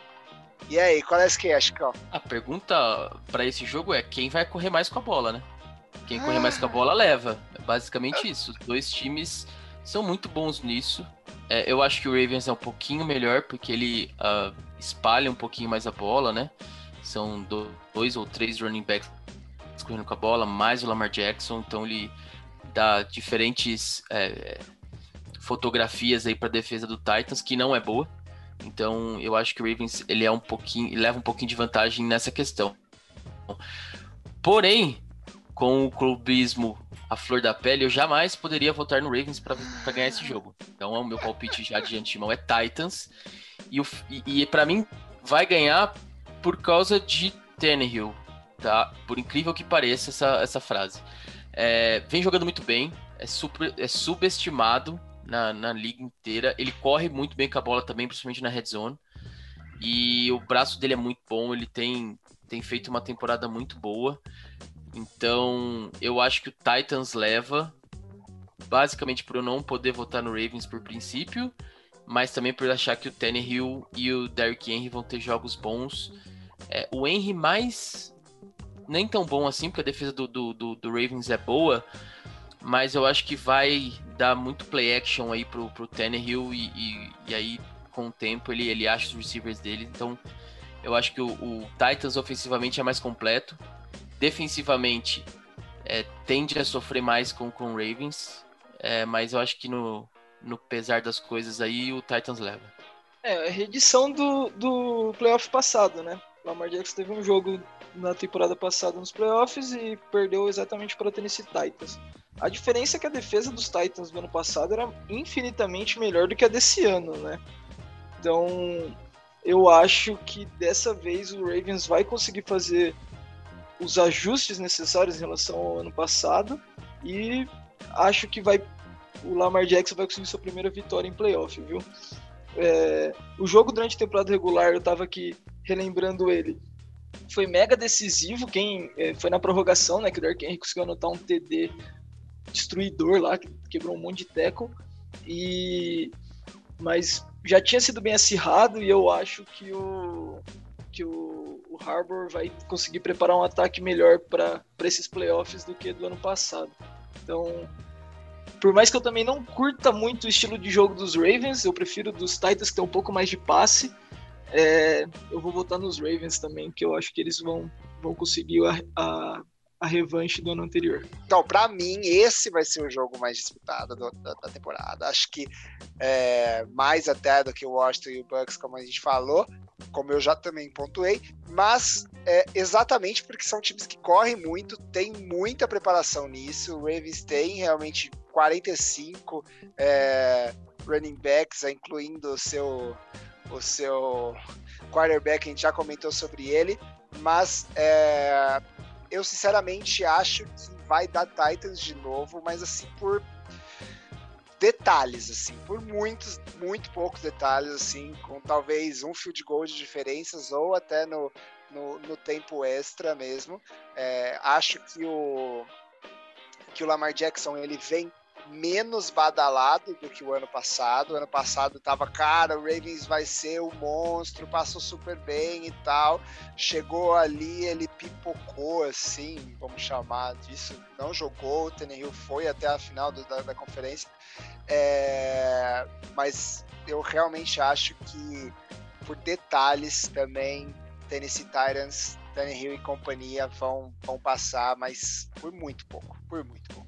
S1: E aí, qual é a que acho,
S3: A pergunta para esse jogo é quem vai correr mais com a bola, né? Quem correr mais com a bola leva. É basicamente isso. Os dois times são muito bons nisso. É, eu acho que o Ravens é um pouquinho melhor porque ele uh, espalha um pouquinho mais a bola, né? São dois ou três running backs correndo com a bola, mais o Lamar Jackson, então ele dar diferentes é, fotografias aí para defesa do Titans, que não é boa. Então, eu acho que o Ravens ele é um pouquinho, leva um pouquinho de vantagem nessa questão. Porém, com o clubismo à flor da pele, eu jamais poderia votar no Ravens para ganhar esse jogo. Então, o meu palpite já de antemão é Titans. E, e, e para mim, vai ganhar por causa de Tannehill, tá? Por incrível que pareça essa, essa frase. É, vem jogando muito bem, é, super, é subestimado na, na liga inteira. Ele corre muito bem com a bola também, principalmente na red zone. E o braço dele é muito bom, ele tem, tem feito uma temporada muito boa. Então, eu acho que o Titans leva, basicamente por eu não poder votar no Ravens por princípio, mas também por achar que o Tannehill e o Derrick Henry vão ter jogos bons. É, o Henry mais nem tão bom assim, porque a defesa do, do, do, do, Ravens é boa, mas eu acho que vai dar muito play action aí pro, pro Tannehill e, e, e aí com o tempo ele, ele acha os receivers dele, então eu acho que o, o Titans ofensivamente é mais completo, defensivamente é, tende a sofrer mais com, com o Ravens, é, mas eu acho que no, no pesar das coisas aí o Titans leva.
S2: É, a reedição do, do playoff passado, né? O Lamar Jackson teve um jogo na temporada passada nos playoffs e perdeu exatamente para o Tennessee Titans. A diferença é que a defesa dos Titans do ano passado era infinitamente melhor do que a desse ano, né? Então, eu acho que dessa vez o Ravens vai conseguir fazer os ajustes necessários em relação ao ano passado e acho que vai o Lamar Jackson vai conseguir sua primeira vitória em playoff, viu? É, o jogo durante a temporada regular, eu tava aqui relembrando ele, foi mega decisivo. Quem é, foi na prorrogação, né? Que o Dark Henry conseguiu anotar um TD destruidor lá, que quebrou um monte de tackle. E mas já tinha sido bem acirrado e eu acho que o que o, o Harbour vai conseguir preparar um ataque melhor para esses playoffs do que do ano passado. Então, por mais que eu também não curta muito o estilo de jogo dos Ravens, eu prefiro dos Titans que tem um pouco mais de passe. É, eu vou votar nos Ravens também, que eu acho que eles vão, vão conseguir a, a, a revanche do ano anterior.
S1: Então, para mim, esse vai ser o jogo mais disputado do, da, da, temporada. Acho que é, mais até do que o Washington e o Bucks, como a gente falou, como eu já também pontuei, mas é, exatamente porque são times que correm muito, tem muita preparação nisso. O Ravens tem realmente 45 é, running backs, incluindo o seu o seu quarterback, a gente já comentou sobre ele, mas é, eu sinceramente acho que vai dar Titans de novo, mas assim, por detalhes, assim, por muitos, muito poucos detalhes, assim, com talvez um field goal de diferenças ou até no, no, no tempo extra mesmo. É, acho que o que o Lamar Jackson ele vem menos badalado do que o ano passado. O ano passado tava, cara, o Ravens vai ser o monstro, passou super bem e tal. Chegou ali, ele pipocou, assim, vamos chamar disso. Não jogou, o Tannehill foi até a final do, da, da, conferência. É, mas eu realmente acho que, por detalhes também, Tennessee Titans, Tannehill e companhia vão, vão passar, mas por muito pouco, por muito pouco.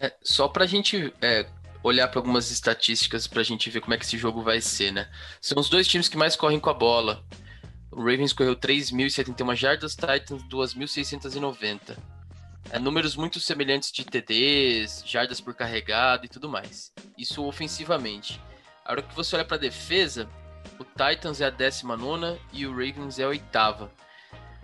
S3: É, só para a gente é, olhar para algumas estatísticas para a gente ver como é que esse jogo vai ser, né? São os dois times que mais correm com a bola. O Ravens correu 3.071 jardas, Titans 2.690. É, números muito semelhantes de TDs, jardas por carregado e tudo mais. Isso ofensivamente. A hora que você olha para a defesa, o Titans é a 19 e o Ravens é a oitava.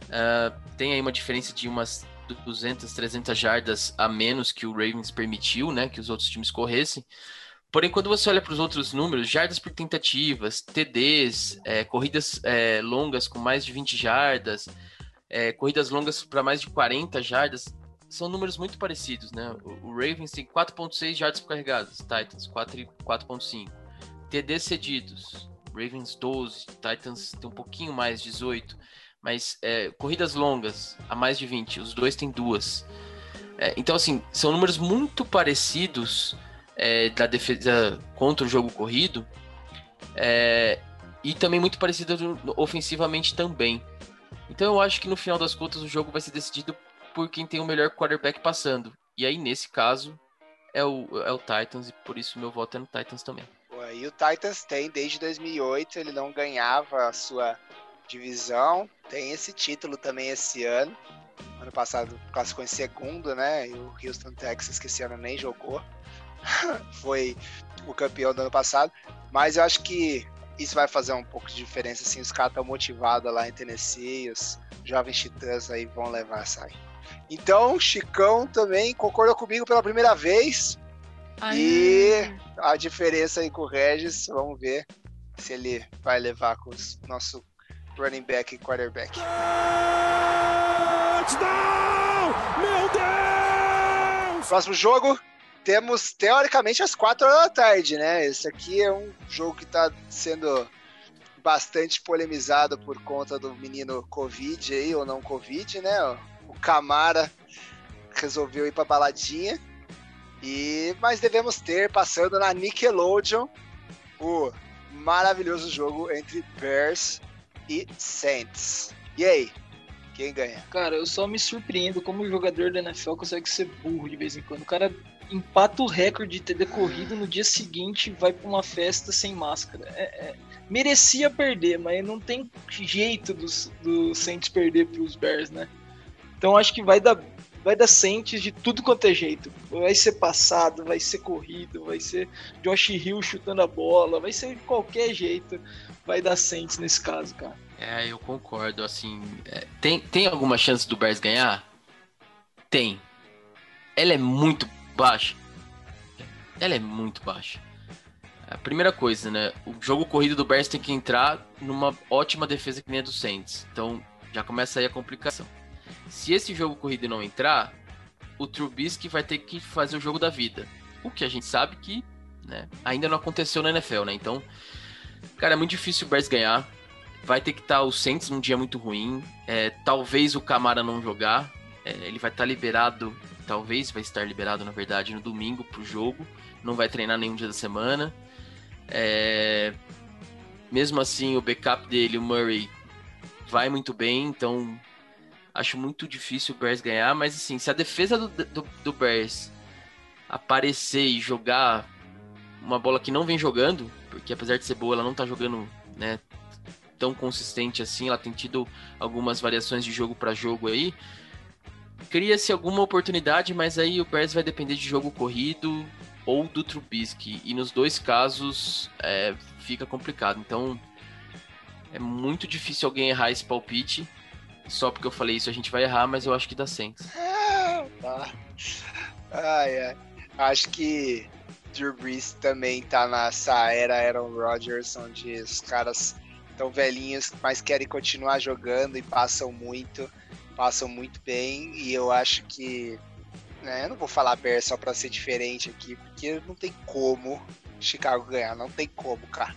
S3: Uh, tem aí uma diferença de umas 200, 300 jardas a menos que o Ravens permitiu, né, que os outros times corressem. Porém, quando você olha para os outros números, jardas por tentativas, TDs, é, corridas é, longas com mais de 20 jardas, é, corridas longas para mais de 40 jardas, são números muito parecidos, né? O, Ravens tem 4.6 jardas por carregadas, Titans 4.5. TDs cedidos, Ravens 12, Titans tem um pouquinho mais, 18 mas é, corridas longas, a mais de 20, os dois têm duas. É, então, assim, são números muito parecidos é, da defesa contra o jogo corrido é, e também muito parecidos ofensivamente também. Então, eu acho que no final das contas o jogo vai ser decidido por quem tem o melhor quarterback passando. E aí, nesse caso, é o, é o Titans e por isso meu voto é no Titans também.
S1: E o Titans tem desde 2008, ele não ganhava a sua divisão, tem esse título também esse ano. Ano passado classificou em segundo, né? E o Houston Texas, que esse ano nem jogou, foi o campeão do ano passado. Mas eu acho que isso vai fazer um pouco de diferença, assim. Os caras estão motivados lá em Tennessee, os jovens titãs aí vão levar a sair. Então, Chicão também concordou comigo pela primeira vez. Ai. E a diferença aí com o Regis, vamos ver se ele vai levar com o nosso running back e quarterback. Touchdown! Meu Deus! Próximo jogo, temos teoricamente às 4 horas da tarde, né? Esse aqui é um jogo que está sendo bastante polemizado por conta do menino Covid aí, ou não Covid, né? O Camara resolveu ir pra baladinha. E mas devemos ter passando na Nickelodeon o maravilhoso jogo entre Bears e Saints. E aí? Quem ganha?
S2: Cara, eu só me surpreendo como o jogador da NFL consegue ser burro de vez em quando. O cara empata o recorde de ter decorrido no dia seguinte vai para uma festa sem máscara. É, é, merecia perder, mas não tem jeito dos do Saints perder para os Bears, né? Então acho que vai dar vai dar Saints de tudo quanto é jeito. Vai ser passado, vai ser corrido, vai ser Josh Hill chutando a bola, vai ser de qualquer jeito. Vai dar Saints nesse caso, cara.
S3: É, eu concordo. Assim, é, tem, tem alguma chance do Bears ganhar? Tem. Ela é muito baixa. Ela é muito baixa. A primeira coisa, né? O jogo corrido do Bears tem que entrar numa ótima defesa que nem a do Saints. Então já começa aí a complicação. Se esse jogo corrido não entrar, o Trubisky vai ter que fazer o jogo da vida. O que a gente sabe que né, ainda não aconteceu na NFL, né? Então, cara, é muito difícil o Bears ganhar. Vai ter que estar tá o Saints num dia muito ruim. É, talvez o Camara não jogar. É, ele vai estar tá liberado, talvez vai estar liberado, na verdade, no domingo pro jogo. Não vai treinar nenhum dia da semana. É, mesmo assim, o backup dele, o Murray, vai muito bem, então Acho muito difícil o Bears ganhar, mas assim, se a defesa do, do, do Bears aparecer e jogar uma bola que não vem jogando, porque apesar de ser boa, ela não tá jogando, né, tão consistente assim, ela tem tido algumas variações de jogo para jogo aí. Cria-se alguma oportunidade, mas aí o Bears vai depender de jogo corrido ou do Trubisky, e nos dois casos é, fica complicado. Então é muito difícil alguém errar esse palpite. Só porque eu falei isso a gente vai errar, mas eu acho que dá Saints.
S1: tá. Acho que Drew Brees também tá nessa era Aaron Rodgers, onde os caras estão velhinhos, mas querem continuar jogando e passam muito, passam muito bem. E eu acho que. Né, eu não vou falar Bears só pra ser diferente aqui, porque não tem como Chicago ganhar, não tem como, cara.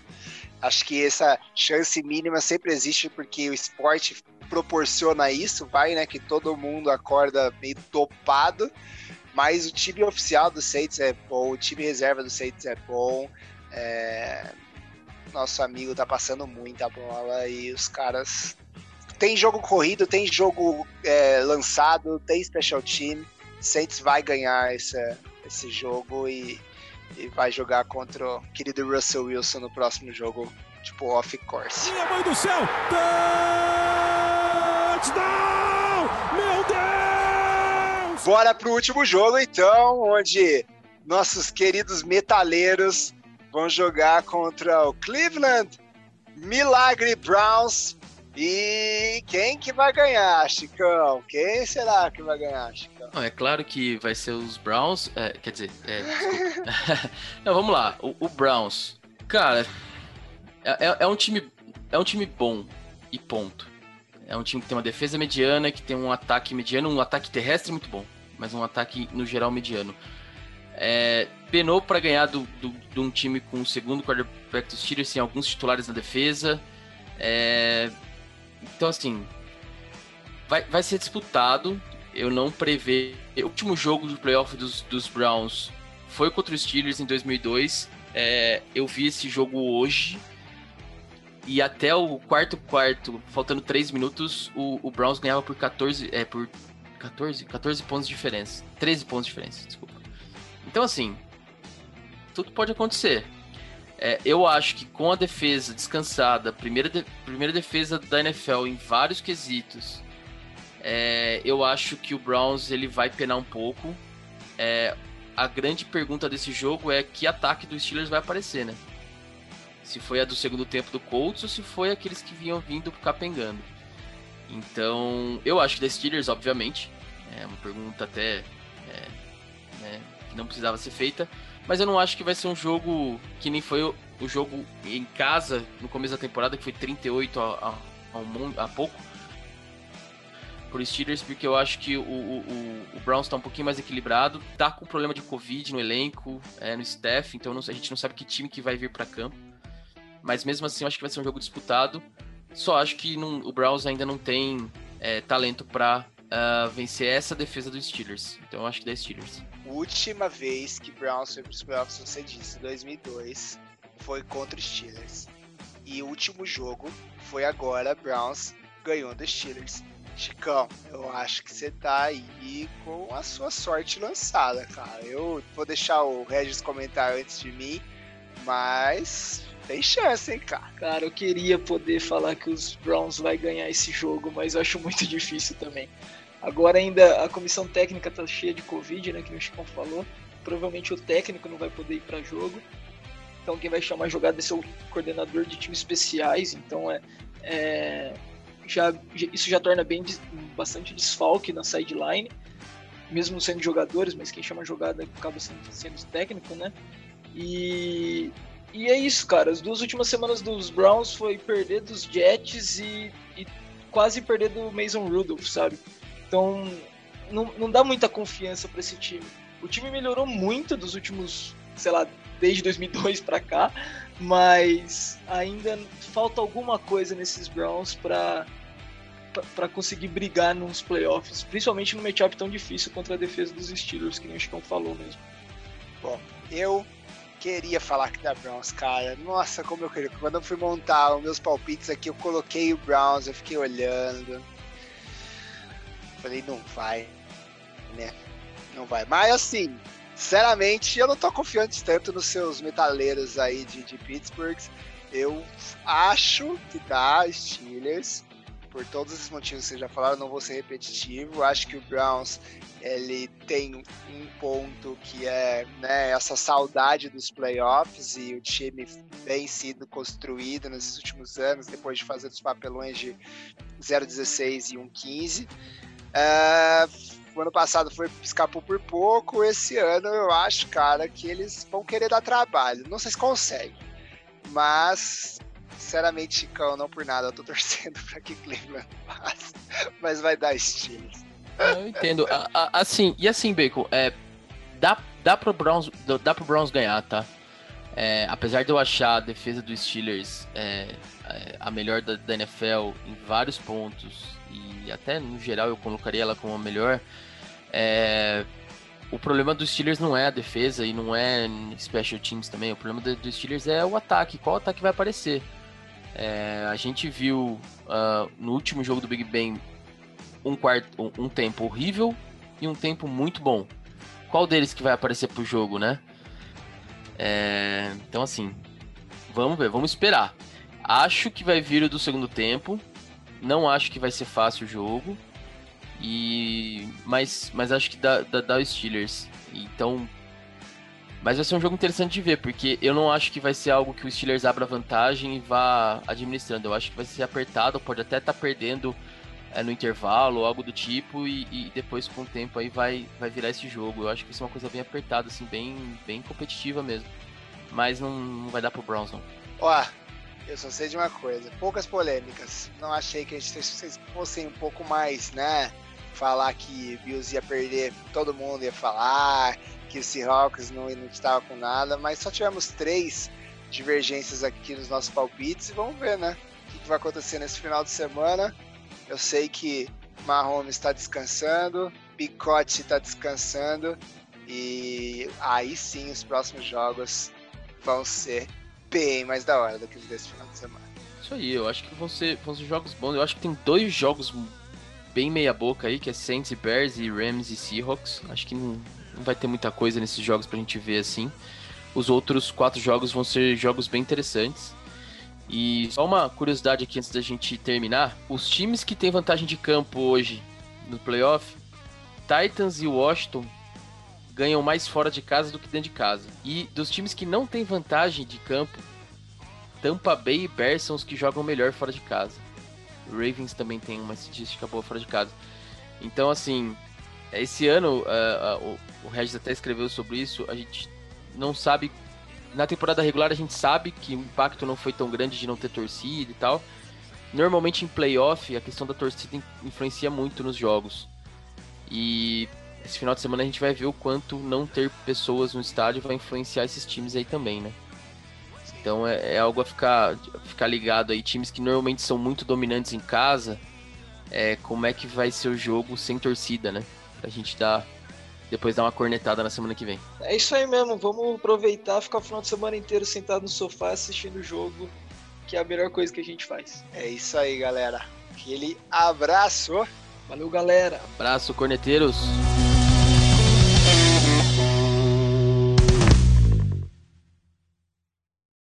S1: Acho que essa chance mínima sempre existe porque o esporte proporciona isso, vai, né? Que todo mundo acorda meio topado, mas o time oficial do Saints é bom, o time reserva do Saints é bom. É... Nosso amigo tá passando muita bola e os caras. Tem jogo corrido, tem jogo é, lançado, tem special team. Saints vai ganhar esse, esse jogo e, e vai jogar contra o querido Russell Wilson no próximo jogo, tipo off course. Minha mãe do céu! Touchdown! Meu Deus! Bora pro último jogo, então, onde nossos queridos metaleiros vão jogar contra o Cleveland Milagre Browns. E quem que vai ganhar, Chicão? Quem será que vai ganhar, Chicão?
S3: Não, é claro que vai ser os Browns. É, quer dizer, é, Não, vamos lá. O, o Browns, cara, é, é, é, um time, é um time bom e ponto. É um time que tem uma defesa mediana, que tem um ataque mediano, um ataque terrestre muito bom, mas um ataque no geral mediano. É, penou para ganhar do, do, de um time com o segundo quarterback dos Steelers, sem alguns titulares na defesa. É, então, assim, vai, vai ser disputado. Eu não prevejo. O último jogo do playoff dos, dos Browns foi contra os Steelers em 2002. É, eu vi esse jogo hoje e até o quarto quarto, faltando 3 minutos, o, o Browns ganhava por 14. É, por 14? 14 pontos de diferença. 13 pontos de diferença, desculpa. Então, assim, tudo pode acontecer. É, eu acho que com a defesa descansada, primeira, de, primeira defesa da NFL em vários quesitos, é, eu acho que o Browns ele vai penar um pouco. É, a grande pergunta desse jogo é que ataque dos Steelers vai aparecer, né? Se foi a do segundo tempo do Colts ou se foi aqueles que vinham vindo capengando. Então, eu acho da Steelers, obviamente. É uma pergunta até é, né, que não precisava ser feita. Mas eu não acho que vai ser um jogo que nem foi o, o jogo em casa no começo da temporada, que foi 38 a, a, a, a pouco. Por Steelers, porque eu acho que o, o, o Browns está um pouquinho mais equilibrado, tá com problema de Covid no elenco, é, no staff, então não, a gente não sabe que time que vai vir para campo. Mas mesmo assim, eu acho que vai ser um jogo disputado. Só acho que não, o Browns ainda não tem é, talento para uh, ah, vencer essa defesa dos Steelers. Então eu acho que da Steelers
S1: última vez que Browns foi para os playoffs, você disse, 2002, foi contra os Steelers. E o último jogo foi agora, Browns ganhou dos Steelers. Chicão, eu acho que você tá aí com a sua sorte lançada, cara. Eu vou deixar o Regis comentar antes de mim, mas tem chance, hein, cara.
S2: Cara, eu queria poder falar que os Browns vai ganhar esse jogo, mas eu acho muito difícil também. Agora ainda a comissão técnica tá cheia de Covid, né? Que o Chicão falou. Provavelmente o técnico não vai poder ir para jogo. Então quem vai chamar a jogada é ser o coordenador de times especiais. Então é, é já, isso já torna bem bastante desfalque na sideline, mesmo sendo jogadores, mas quem chama a jogada acaba sendo, sendo técnico, né? E, e é isso, cara. As duas últimas semanas dos Browns foi perder dos Jets e, e quase perder do Mason Rudolph, sabe? Então, não, não dá muita confiança para esse time. O time melhorou muito dos últimos, sei lá, desde 2002 para cá, mas ainda falta alguma coisa nesses Browns para para conseguir brigar nos playoffs, principalmente no matchup tão difícil contra a defesa dos Steelers, que nem o Chicão falou mesmo.
S1: Bom, eu queria falar que da Browns, cara. Nossa, como eu queria. Quando eu fui montar os meus palpites aqui, eu coloquei o Browns, eu fiquei olhando. Falei, não vai, né? Não vai. Mas assim, sinceramente, eu não tô confiante tanto nos seus metaleiros aí de, de Pittsburgh. Eu acho que dá Steelers. Por todos esses motivos que vocês já falaram, não vou ser repetitivo. Acho que o Browns ele tem um ponto que é né, essa saudade dos playoffs e o time bem sido construído nesses últimos anos, depois de fazer os papelões de 0,16 e 1,15. É, o ano passado foi escapou por pouco, esse ano eu acho, cara, que eles vão querer dar trabalho. Não sei se conseguem, mas sinceramente, Chicão, não por nada, eu tô torcendo para que Cleveland passe, mas vai dar estilos.
S3: Eu entendo. assim, e assim, Bacon, é, dá, dá, pro Browns, dá pro Browns ganhar, tá? É, apesar de eu achar a defesa dos Steelers é, é a melhor da, da NFL em vários pontos, e até no geral eu colocaria ela como a melhor. É, o problema dos Steelers não é a defesa e não é special teams também. O problema dos Steelers é o ataque. Qual ataque vai aparecer? É, a gente viu uh, no último jogo do Big Ben um, quarto, um, um, tempo horrível e um tempo muito bom. Qual deles que vai aparecer pro jogo, né? É, então assim, vamos ver, vamos esperar. Acho que vai vir o do segundo tempo. Não acho que vai ser fácil o jogo. E mas, mas acho que dá, dá, dá os Steelers. Então, mas vai ser um jogo interessante de ver, porque eu não acho que vai ser algo que o Steelers abra vantagem e vá administrando. Eu acho que vai ser apertado, pode até estar tá perdendo é, no intervalo, algo do tipo, e, e, depois com o tempo aí vai, vai virar esse jogo. Eu acho que vai ser uma coisa bem apertada, assim, bem, bem competitiva mesmo. Mas não, não vai dar pro Browns, não.
S1: Ó, eu só sei de uma coisa, poucas polêmicas. Não achei que a gente vocês fossem um pouco mais, né? Falar que Bills ia perder, todo mundo ia falar, que o Seahawks não, não estava com nada, mas só tivemos três divergências aqui nos nossos palpites e vamos ver, né? O que, vai acontecer nesse final de semana. Eu sei que Mahomes está descansando, Picote está descansando e aí sim os próximos jogos vão ser bem mais da hora do que os desse final de semana.
S3: Isso aí, eu acho que vão ser, vão ser jogos bons. Eu acho que tem dois jogos bem meia boca aí, que é Saints e Bears e Rams e Seahawks. Acho que não, não vai ter muita coisa nesses jogos pra gente ver assim. Os outros quatro jogos vão ser jogos bem interessantes. E só uma curiosidade aqui antes da gente terminar: os times que têm vantagem de campo hoje no playoff, Titans e Washington ganham mais fora de casa do que dentro de casa. E dos times que não têm vantagem de campo, Tampa Bay e Bears são os que jogam melhor fora de casa. Ravens também tem uma estatística boa fora de casa. Então, assim, esse ano, uh, uh, o, Regis até escreveu sobre isso, a gente não sabe na temporada regular a gente sabe que o impacto não foi tão grande de não ter torcida e tal. Normalmente em playoff a questão da torcida influencia muito nos jogos. E esse final de semana a gente vai ver o quanto não ter pessoas no estádio vai influenciar esses times aí também, né? Então é, é algo a ficar, ficar ligado aí. Times que normalmente são muito dominantes em casa, é, como é que vai ser o jogo sem torcida, né? Pra gente dar depois dar uma cornetada na semana que vem.
S2: É isso aí mesmo, vamos aproveitar, ficar o final de semana inteiro sentado no sofá assistindo o jogo, que é a melhor coisa que a gente faz.
S1: É isso aí, galera. Aquele abraço.
S2: Valeu, galera.
S3: Abraço, corneteiros.